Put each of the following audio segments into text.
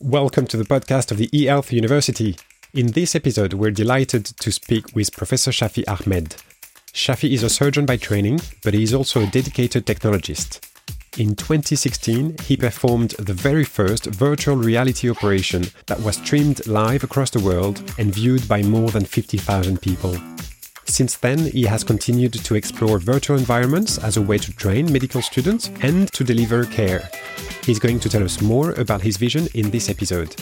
Welcome to the podcast of the eHealth University. In this episode, we're delighted to speak with Professor Shafi Ahmed. Shafi is a surgeon by training, but he is also a dedicated technologist. In 2016, he performed the very first virtual reality operation that was streamed live across the world and viewed by more than 50,000 people. Since then, he has continued to explore virtual environments as a way to train medical students and to deliver care. He's going to tell us more about his vision in this episode.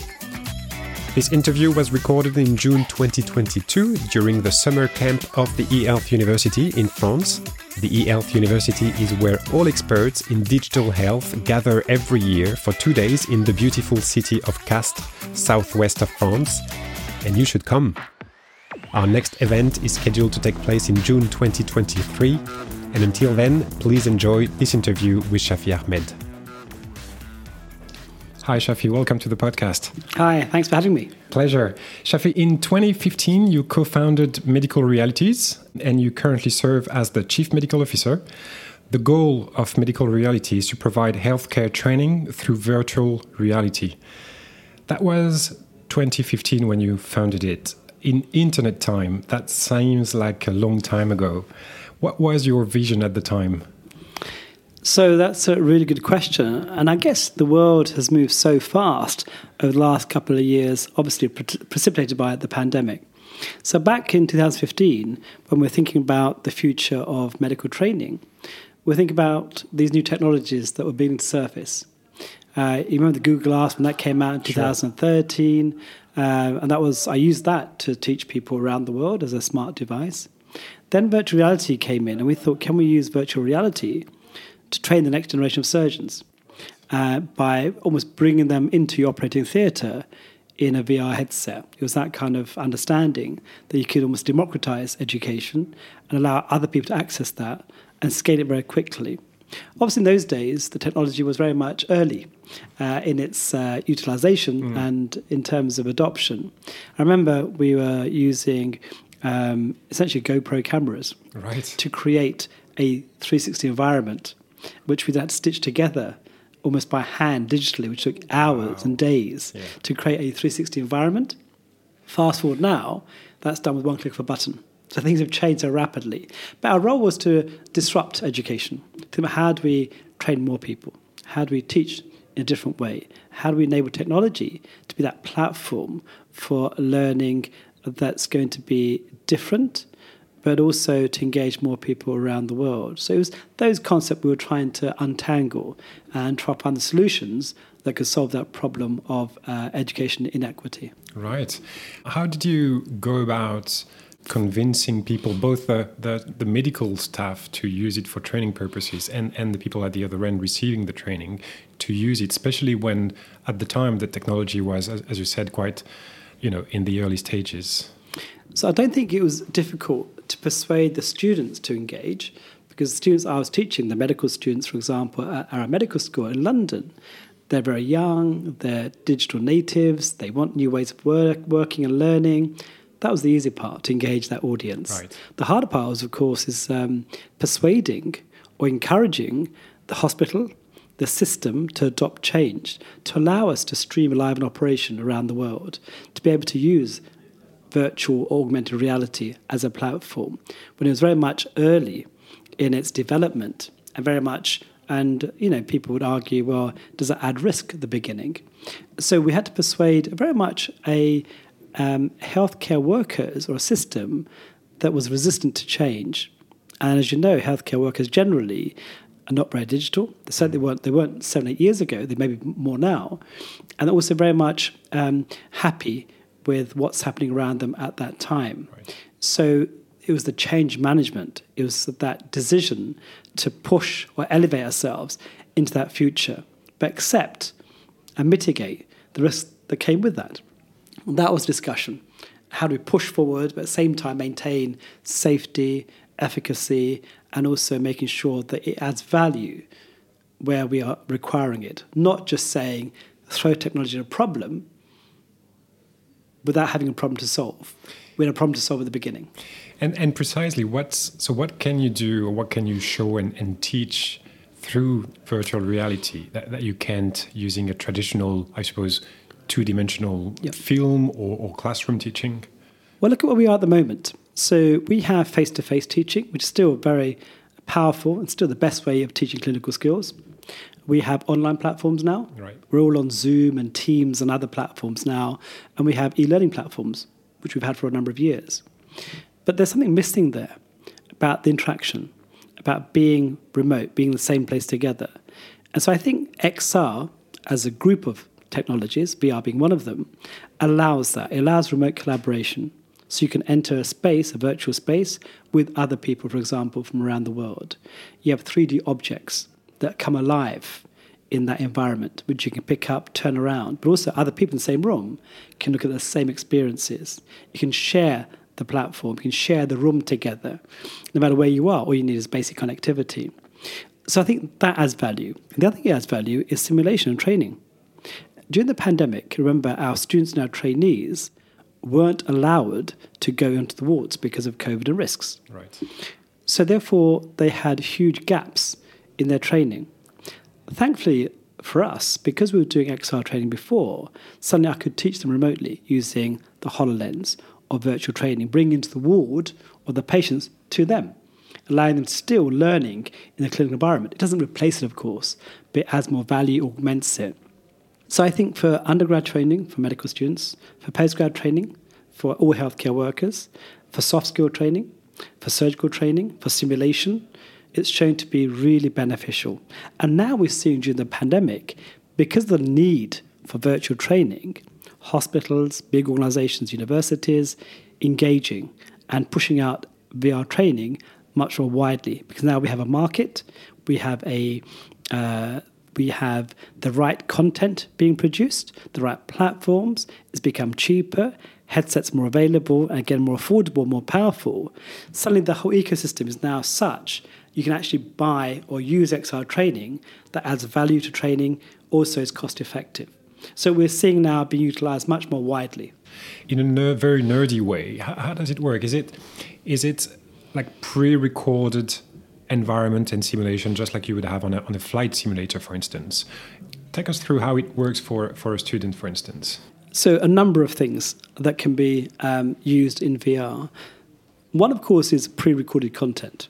This interview was recorded in June 2022 during the summer camp of the eHealth University in France. The eHealth University is where all experts in digital health gather every year for two days in the beautiful city of Castres, southwest of France. And you should come. Our next event is scheduled to take place in June 2023. And until then, please enjoy this interview with Shafi Ahmed. Hi, Shafi. Welcome to the podcast. Hi, thanks for having me. Pleasure. Shafi, in 2015, you co founded Medical Realities and you currently serve as the Chief Medical Officer. The goal of Medical Reality is to provide healthcare training through virtual reality. That was 2015 when you founded it in internet time, that seems like a long time ago. What was your vision at the time? So that's a really good question. And I guess the world has moved so fast over the last couple of years, obviously pre- precipitated by the pandemic. So back in 2015, when we're thinking about the future of medical training, we're thinking about these new technologies that were beginning to surface. Uh, you remember the Google Glass when that came out in 2013? Sure. Uh, and that was, I used that to teach people around the world as a smart device. Then virtual reality came in, and we thought, can we use virtual reality to train the next generation of surgeons uh, by almost bringing them into your operating theatre in a VR headset? It was that kind of understanding that you could almost democratize education and allow other people to access that and scale it very quickly. Obviously, in those days, the technology was very much early uh, in its uh, utilization mm. and in terms of adoption. I remember we were using um, essentially GoPro cameras right. to create a 360 environment, which we had to stitch together almost by hand digitally, which took hours wow. and days yeah. to create a 360 environment. Fast forward now, that's done with one click of a button. So things have changed so rapidly. But our role was to disrupt education. How do we train more people? How do we teach in a different way? How do we enable technology to be that platform for learning that's going to be different, but also to engage more people around the world? So it was those concepts we were trying to untangle and try to find the solutions that could solve that problem of uh, education inequity. Right. How did you go about? Convincing people, both the, the, the, medical staff to use it for training purposes and, and the people at the other end receiving the training to use it, especially when at the time the technology was, as, as you said, quite, you know, in the early stages. So I don't think it was difficult to persuade the students to engage because the students I was teaching, the medical students, for example, at our medical school in London, they're very young, they're digital natives, they want new ways of work, working and learning that was the easy part to engage that audience. Right. The harder part, was, of course, is um, persuading or encouraging the hospital, the system to adopt change, to allow us to stream live an operation around the world, to be able to use virtual augmented reality as a platform when it was very much early in its development and very much and you know people would argue well does that add risk at the beginning so we had to persuade very much a um, healthcare workers or a system that was resistant to change. And as you know, healthcare workers generally are not very digital. They certainly weren't. They weren't seven, eight years ago. They may be more now, and also very much um, happy with what's happening around them at that time. Right. So it was the change management. It was that decision to push or elevate ourselves into that future, but accept and mitigate the risks that came with that. That was discussion. How do we push forward, but at the same time maintain safety, efficacy, and also making sure that it adds value where we are requiring it, not just saying throw technology at a problem without having a problem to solve. We had a problem to solve at the beginning. And and precisely what's so what can you do or what can you show and, and teach through virtual reality that, that you can't using a traditional, I suppose, two dimensional Yep. film or, or classroom teaching? Well, look at where we are at the moment. So we have face to face teaching, which is still very powerful and still the best way of teaching clinical skills. We have online platforms now. Right. We're all on Zoom and Teams and other platforms now. And we have e learning platforms, which we've had for a number of years. But there's something missing there about the interaction, about being remote, being in the same place together. And so I think XR, as a group of technologies, VR being one of them, allows that. It allows remote collaboration. So you can enter a space, a virtual space, with other people, for example, from around the world. You have 3D objects that come alive in that environment, which you can pick up, turn around, but also other people in the same room can look at the same experiences. You can share the platform, you can share the room together, no matter where you are. All you need is basic connectivity. So I think that adds value. The other thing that adds value is simulation and training. During the pandemic, remember our students and our trainees weren't allowed to go into the wards because of COVID and risks. Right. So therefore, they had huge gaps in their training. Thankfully for us, because we were doing XR training before, suddenly I could teach them remotely using the HoloLens or virtual training, bring into the ward or the patients to them, allowing them to still learning in the clinical environment. It doesn't replace it, of course, but it adds more value, augments it. So I think for undergrad training for medical students, for postgrad training for all healthcare workers, for soft skill training, for surgical training, for simulation, it's shown to be really beneficial. And now we're seeing during the pandemic, because of the need for virtual training, hospitals, big organizations, universities engaging and pushing out VR training much more widely because now we have a market, we have a uh, we have the right content being produced, the right platforms, it's become cheaper, headsets more available, and again more affordable, more powerful. Suddenly the whole ecosystem is now such you can actually buy or use XR training that adds value to training, also is cost effective. So we're seeing now being utilized much more widely. In a ner- very nerdy way, how, how does it work? Is it is it like pre-recorded environment and simulation, just like you would have on a, on a flight simulator, for instance? Take us through how it works for, for a student, for instance. So, a number of things that can be um, used in VR. One, of course, is pre recorded content.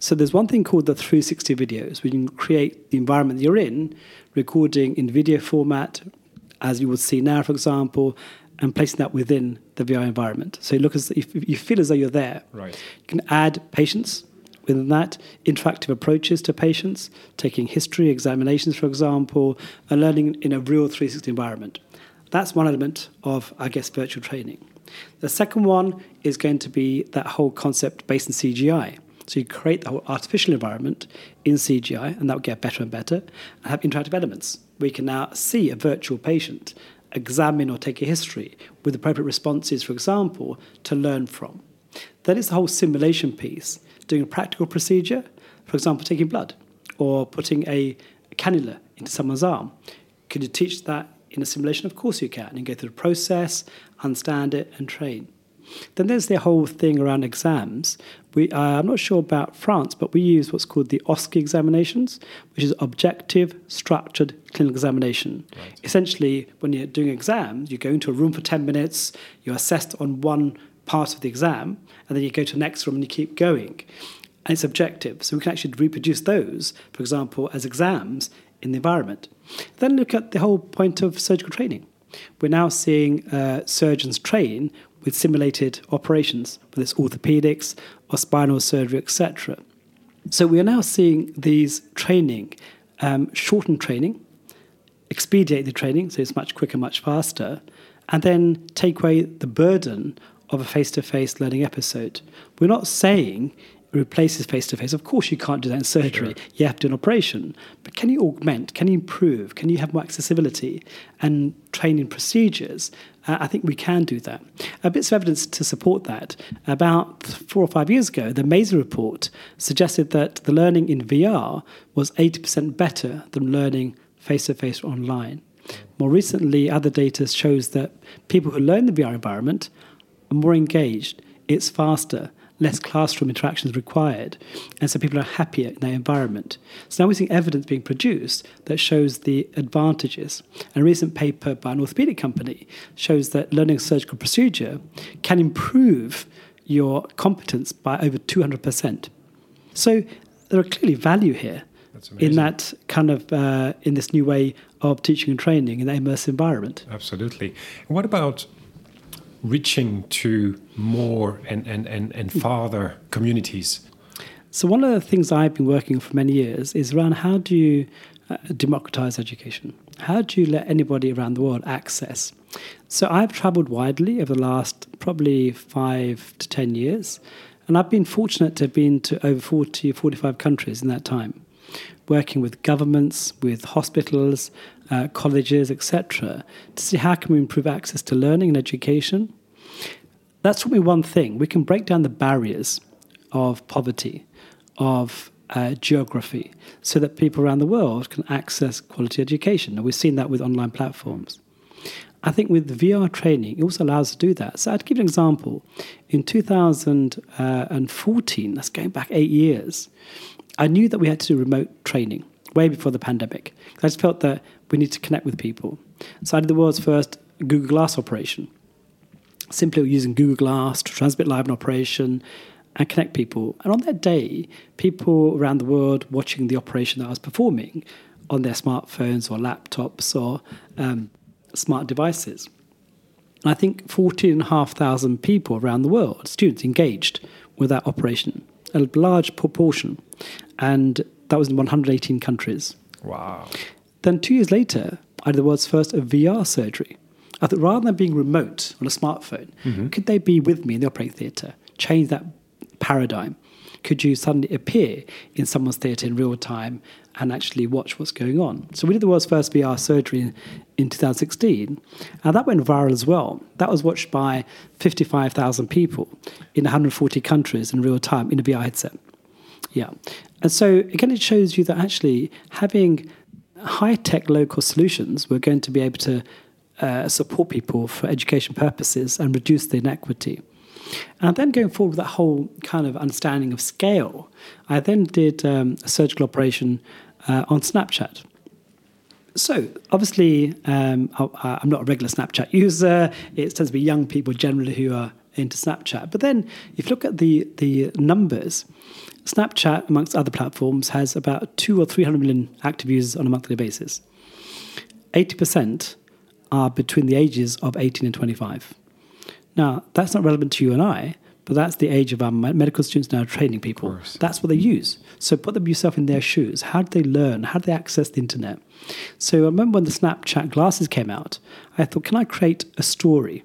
So, there's one thing called the 360 videos, where you can create the environment you're in, recording in video format, as you would see now, for example, and placing that within the VR environment. So, you look as if you feel as though you're there. Right. You can add patients within that, interactive approaches to patients, taking history, examinations, for example, and learning in a real 360 environment. That's one element of, I guess, virtual training. The second one is going to be that whole concept based in CGI. So you create the whole artificial environment in CGI, and that will get better and better, and have interactive elements. We can now see a virtual patient, examine or take a history with appropriate responses, for example, to learn from. Then it's the whole simulation piece, doing a practical procedure, for example, taking blood or putting a cannula into someone's arm. Can you teach that in a simulation? Of course you can. You go through the process, understand it, and train. Then there's the whole thing around exams. We, uh, I'm not sure about France, but we use what's called the OSCE examinations, which is objective, structured clinical examination. Right. Essentially, when you're doing exams, you go into a room for 10 minutes, you're assessed on one part of the exam, and then you go to the next room and you keep going. And it's objective, so we can actually reproduce those, for example, as exams in the environment. Then look at the whole point of surgical training. We're now seeing uh, surgeons train with simulated operations, whether it's orthopedics or spinal surgery, etc. So we are now seeing these training, um, shorten training, expedite the training, so it's much quicker, much faster, and then take away the burden of a face to face learning episode. We're not saying it replaces face to face. Of course, you can't do that in surgery. Sure. You have to do an operation. But can you augment? Can you improve? Can you have more accessibility and training procedures? Uh, I think we can do that. A bit of evidence to support that. About four or five years ago, the Mason report suggested that the learning in VR was 80% better than learning face to face online. More recently, other data shows that people who learn the VR environment are more engaged, it's faster, less classroom interactions required, and so people are happier in their environment. So now we're seeing evidence being produced that shows the advantages. And a recent paper by an orthopedic company shows that learning a surgical procedure can improve your competence by over 200%. So there are clearly value here in that kind of uh, in this new way of teaching and training in that immersive environment. Absolutely. What about reaching to more and, and, and, and farther communities? So one of the things I've been working on for many years is around how do you uh, democratize education? How do you let anybody around the world access? So I've traveled widely over the last probably five to 10 years, and I've been fortunate to have been to over 40, 45 countries in that time, working with governments, with hospitals, uh, colleges, etc., to see how can we improve access to learning and education. That's me one thing: we can break down the barriers of poverty, of uh, geography, so that people around the world can access quality education. And we've seen that with online platforms. I think with VR training, it also allows us to do that. So I'd give an example. In 2014, that's going back eight years, I knew that we had to do remote training way before the pandemic. I just felt that we need to connect with people. So I did the world's first Google Glass operation, simply using Google Glass to transmit live an operation and connect people. And on that day, people around the world watching the operation that I was performing on their smartphones or laptops or um, smart devices. And I think 14,500 people around the world, students engaged with that operation, a large proportion. And that was in 118 countries. Wow. Then two years later, I did the world's first VR surgery. I thought rather than being remote on a smartphone, mm-hmm. could they be with me in the operating theatre? Change that paradigm. Could you suddenly appear in someone's theatre in real time and actually watch what's going on? So we did the world's first VR surgery in, in 2016, and that went viral as well. That was watched by 55,000 people in 140 countries in real time in a VR headset. Yeah. And so again, it shows you that actually having high tech local solutions, we're going to be able to uh, support people for education purposes and reduce the inequity. And then going forward with that whole kind of understanding of scale, I then did um, a surgical operation uh, on Snapchat. So obviously, um, I, am not a regular Snapchat user. It tends to be young people generally who are into Snapchat. But then, if you look at the the numbers, Snapchat, amongst other platforms, has about two or three hundred million active users on a monthly basis. Eighty percent are between the ages of eighteen and twenty-five. Now, that's not relevant to you and I, but that's the age of our medical students now training people. That's what they use. So put them yourself in their shoes. How do they learn? How do they access the internet? So I remember when the Snapchat glasses came out, I thought, can I create a story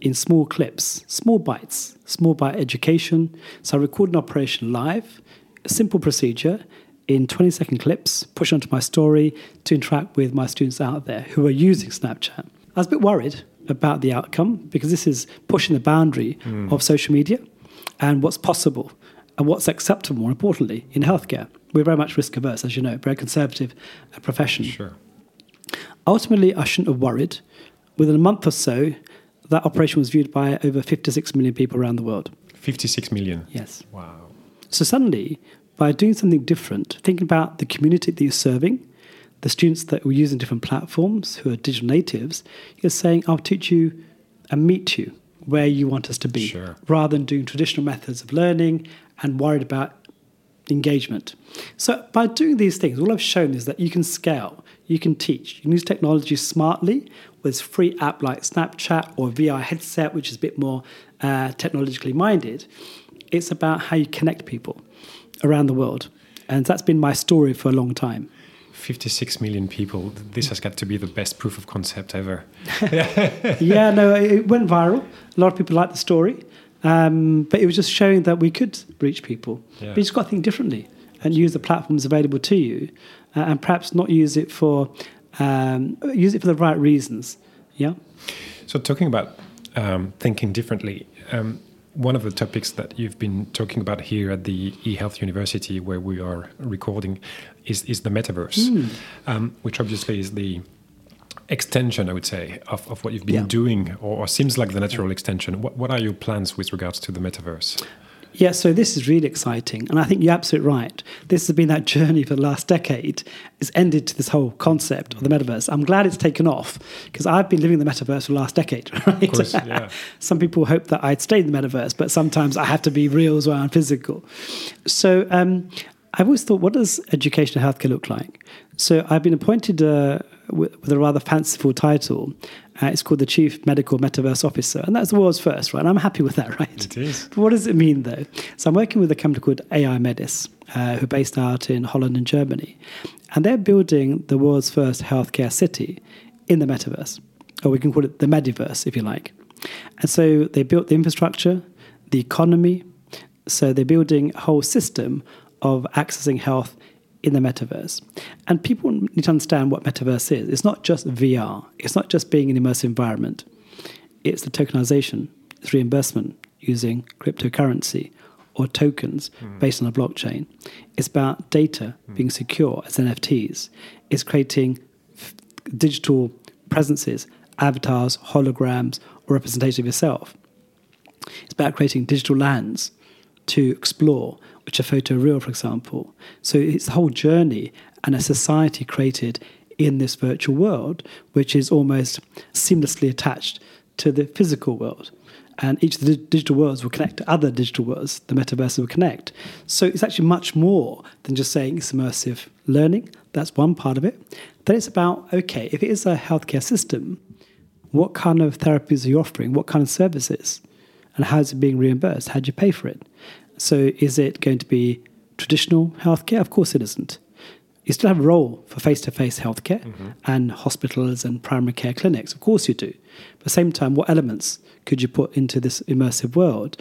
in small clips, small bites, small bite education? So I record an operation live, a simple procedure in 20 second clips, push onto my story to interact with my students out there who are using Snapchat. I was a bit worried about the outcome because this is pushing the boundary mm. of social media and what's possible and what's acceptable, more importantly, in healthcare. We're very much risk averse, as you know, very conservative uh, profession. Sure. Ultimately, I shouldn't have worried. Within a month or so, that operation was viewed by over 56 million people around the world. 56 million? Yes. Wow. So suddenly, by doing something different, thinking about the community that you're serving, the students that were using different platforms who are digital natives, you're saying, I'll teach you and meet you where you want us to be, sure. rather than doing traditional methods of learning and worried about engagement. So by doing these things, all I've shown is that you can scale, you can teach, you can use technology smartly with free app like Snapchat or VR headset, which is a bit more uh, technologically minded. It's about how you connect people around the world. And that's been my story for a long time. 56 million people. This has got to be the best proof of concept ever. yeah, no, it went viral. A lot of people liked the story. Um, but it was just showing that we could reach people. Yeah. But you just got to think differently and use the platforms available to you uh, and perhaps not use it for um, use it for the right reasons. Yeah. So talking about um, thinking differently, um, one of the topics that you've been talking about here at the eHealth University, where we are recording, is is the metaverse, mm. um, which obviously is the extension, I would say, of, of what you've been yeah. doing, or, or, seems like the natural extension. What, what are your plans with regards to the metaverse? Yeah, so this is really exciting. And I think you're absolutely right. This has been that journey for the last decade. It's ended to this whole concept of the metaverse. I'm glad it's taken off because I've been living in the metaverse for the last decade, right? Of course, yeah. Some people hope that I'd stay in the metaverse, but sometimes I have to be real as well and physical. So um, I've always thought, what does education and healthcare look like? So I've been appointed uh, with, with, a rather fanciful title. Uh, it's called the Chief Medical Metaverse Officer, and that's the world's first, right? And I'm happy with that, right? It is. But what does it mean, though? So I'm working with a company called Aimedis, uh, who are based out in Holland and Germany, and they're building the world's first healthcare city in the metaverse, or we can call it the Mediverse, if you like. And so they built the infrastructure, the economy. So they're building a whole system of accessing health in the metaverse. And people need to understand what metaverse is. It's not just VR, it's not just being in an immersive environment, it's the tokenization, it's reimbursement using cryptocurrency or tokens mm. based on a blockchain. It's about data mm. being secure as NFTs. It's creating f- digital presences, avatars, holograms, or representation of yourself. It's about creating digital lands to explore which are photoreal, for example. So it's the whole journey and a society created in this virtual world, which is almost seamlessly attached to the physical world. And each of the digital worlds will connect to other digital worlds. The metaverse will connect. So it's actually much more than just saying it's immersive learning. That's one part of it. Then it's about okay, if it is a healthcare system, what kind of therapies are you offering? What kind of services? And how is it being reimbursed? How do you pay for it? So, is it going to be traditional healthcare? Of course, it isn't. You still have a role for face to face healthcare mm-hmm. and hospitals and primary care clinics. Of course, you do. But at the same time, what elements could you put into this immersive world?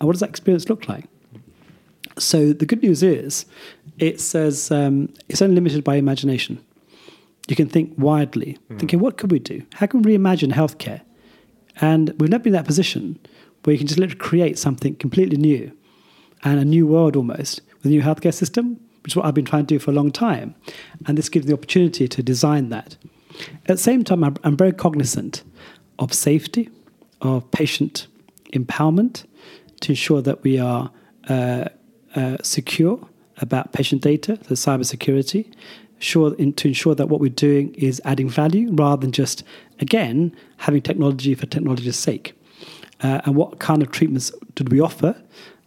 And what does that experience look like? So, the good news is it says um, it's only limited by imagination. You can think widely, mm. thinking, what could we do? How can we reimagine healthcare? And we've never been in that position where you can just literally create something completely new and a new world almost with a new healthcare system, which is what I've been trying to do for a long time. And this gives the opportunity to design that. At the same time, I'm, very cognizant of safety, of patient empowerment, to ensure that we are uh, uh, secure about patient data, the cybersecurity, sure in, to ensure that what we're doing is adding value rather than just, again, having technology for technology's sake. Uh, and what kind of treatments did we offer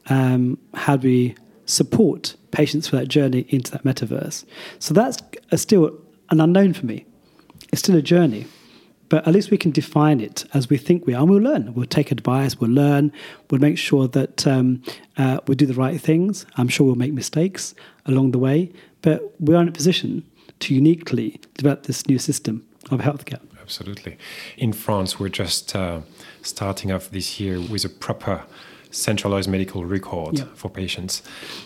um, how do we support patients for that journey into that metaverse? So that's still an unknown for me. It's still a journey, but at least we can define it as we think we are, and we'll learn. We'll take advice, we'll learn, we'll make sure that um, uh, we do the right things. I'm sure we'll make mistakes along the way, but we are in a position to uniquely develop this new system of healthcare. Absolutely. In France, we're just uh, starting off this year with a proper centralized medical record for patients.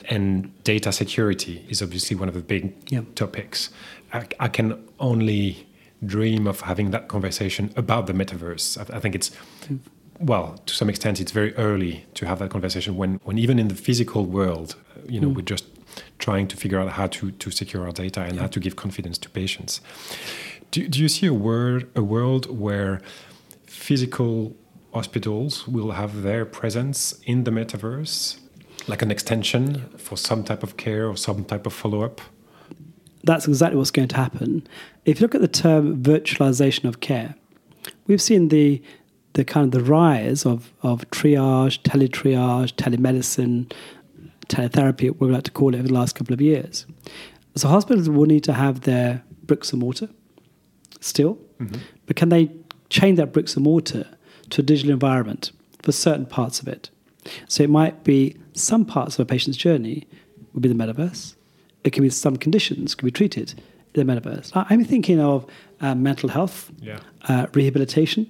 And data security is obviously one of the big topics. I, I, can only dream of having that conversation about the metaverse. I, I think it's, mm. well, to some extent, it's very early to have that conversation when, when even in the physical world, you know, mm. we're just trying to figure out how to, to secure our data and how to give confidence to patients. Do, do you see a, word, a world where physical hospitals will have their presence in the metaverse, like an extension for some type of care or some type of follow up? That's exactly what's going to happen. If you look at the term virtualization of care, we've seen the the kind of the rise of, of triage, teletriage, telemedicine, teletherapy, what we like to call it, over the last couple of years. So hospitals will need to have their bricks and mortar still, mm-hmm. but can they change that bricks and mortar to a digital environment for certain parts of it. So it might be some parts of a patient's journey would be the metaverse. It can be some conditions can be treated in the metaverse. I'm thinking of uh, mental health, yeah. uh, rehabilitation,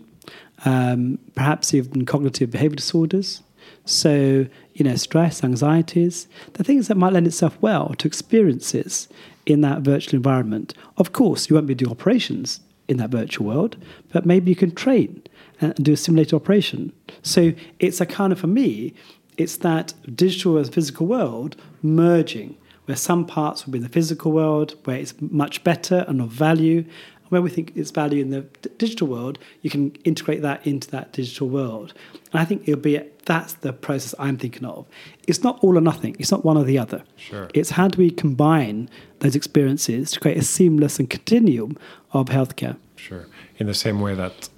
um, perhaps even cognitive behavior disorders. So, you know, stress, anxieties, the things that might lend itself well to experiences in that virtual environment. Of course, you won't be doing operations in that virtual world, but maybe you can train and do a simulated operation. So it's a kind of, for me, it's that digital and physical world merging, where some parts will be in the physical world, where it's much better and of value, where we think it's value in the d- digital world, you can integrate that into that digital world. And I think it'll be that's the process I'm thinking of. It's not all or nothing. It's not one or the other. Sure. It's how do we combine those experiences to create a seamless and continuum of healthcare. Sure. In the same way that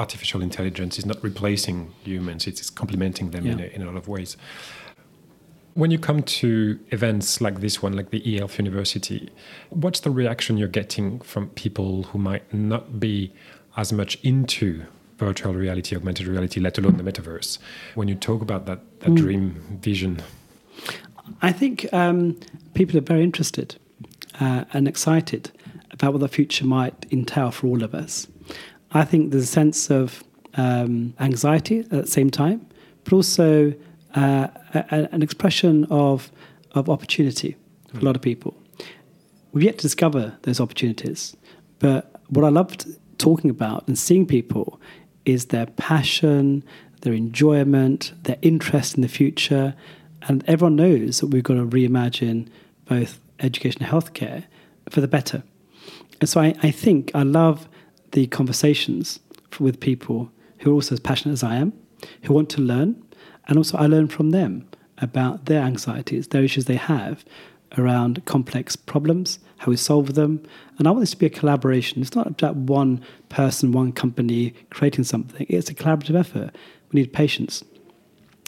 artificial intelligence is not replacing humans, it's complementing them yeah. in, a, in a lot of ways. When you come to events like this one, like the eHealth University, what's the reaction you're getting from people who might not be as much into virtual reality, augmented reality, let alone the metaverse, when you talk about that, that mm. dream vision? I think um, people are very interested uh, and excited about what the future might entail for all of us. I think there's a sense of um, anxiety at the same time, but also uh, a, an expression of, of opportunity for a lot of people. We've yet to discover those opportunities, but what I loved talking about and seeing people is their passion, their enjoyment, their interest in the future. And everyone knows that we've got to reimagine both education and healthcare for the better. And so I, I think I love the conversations with people who are also as passionate as I am, who want to learn. And also, I learn from them about their anxieties, their issues they have around complex problems, how we solve them. And I want this to be a collaboration. It's not about one person, one company creating something, it's a collaborative effort. We need patients,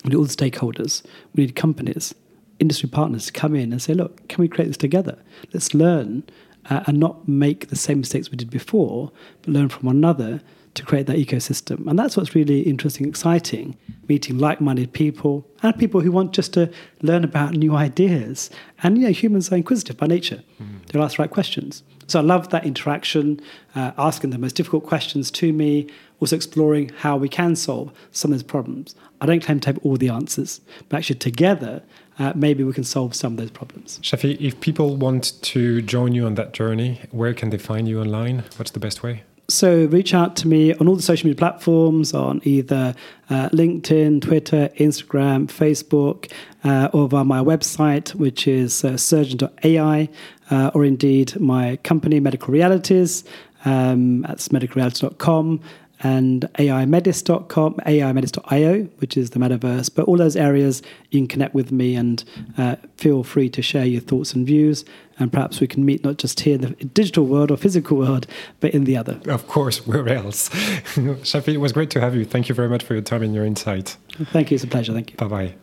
we need all the stakeholders, we need companies, industry partners to come in and say, look, can we create this together? Let's learn uh, and not make the same mistakes we did before, but learn from one another to create that ecosystem. And that's what's really interesting, exciting, meeting like-minded people and people who want just to learn about new ideas. And you know, humans are inquisitive by nature; mm. they'll ask the right questions. So I love that interaction, uh, asking the most difficult questions to me, also exploring how we can solve some of those problems. I don't claim to have all the answers, but actually together uh, maybe we can solve some of those problems. Shafi, if people want to join you on that journey, where can they find you online? What's the best way? So reach out to me on all the social media platforms on either uh, LinkedIn, Twitter, Instagram, Facebook, uh, or via my website, which is uh, surgeon.ai, uh, or indeed my company, Medical Realities. Um, that's medicalrealities.com and aimedis.com, aimedis.io, which is the metaverse. But all those areas, you can connect with me and uh, feel free to share your thoughts and views. And perhaps we can meet not just here in the digital world or physical world, but in the other. Of course, where else? Shafi, it was great to have you. Thank you very much for your time and your insight. Thank you. It's a pleasure. Thank you. Bye bye.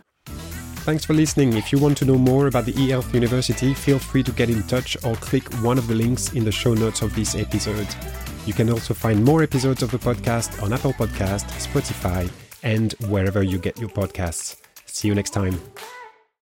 Thanks for listening. If you want to know more about the eHealth University, feel free to get in touch or click one of the links in the show notes of this episode. You can also find more episodes of the podcast on Apple Podcast, Spotify, and wherever you get your podcasts. See you next time.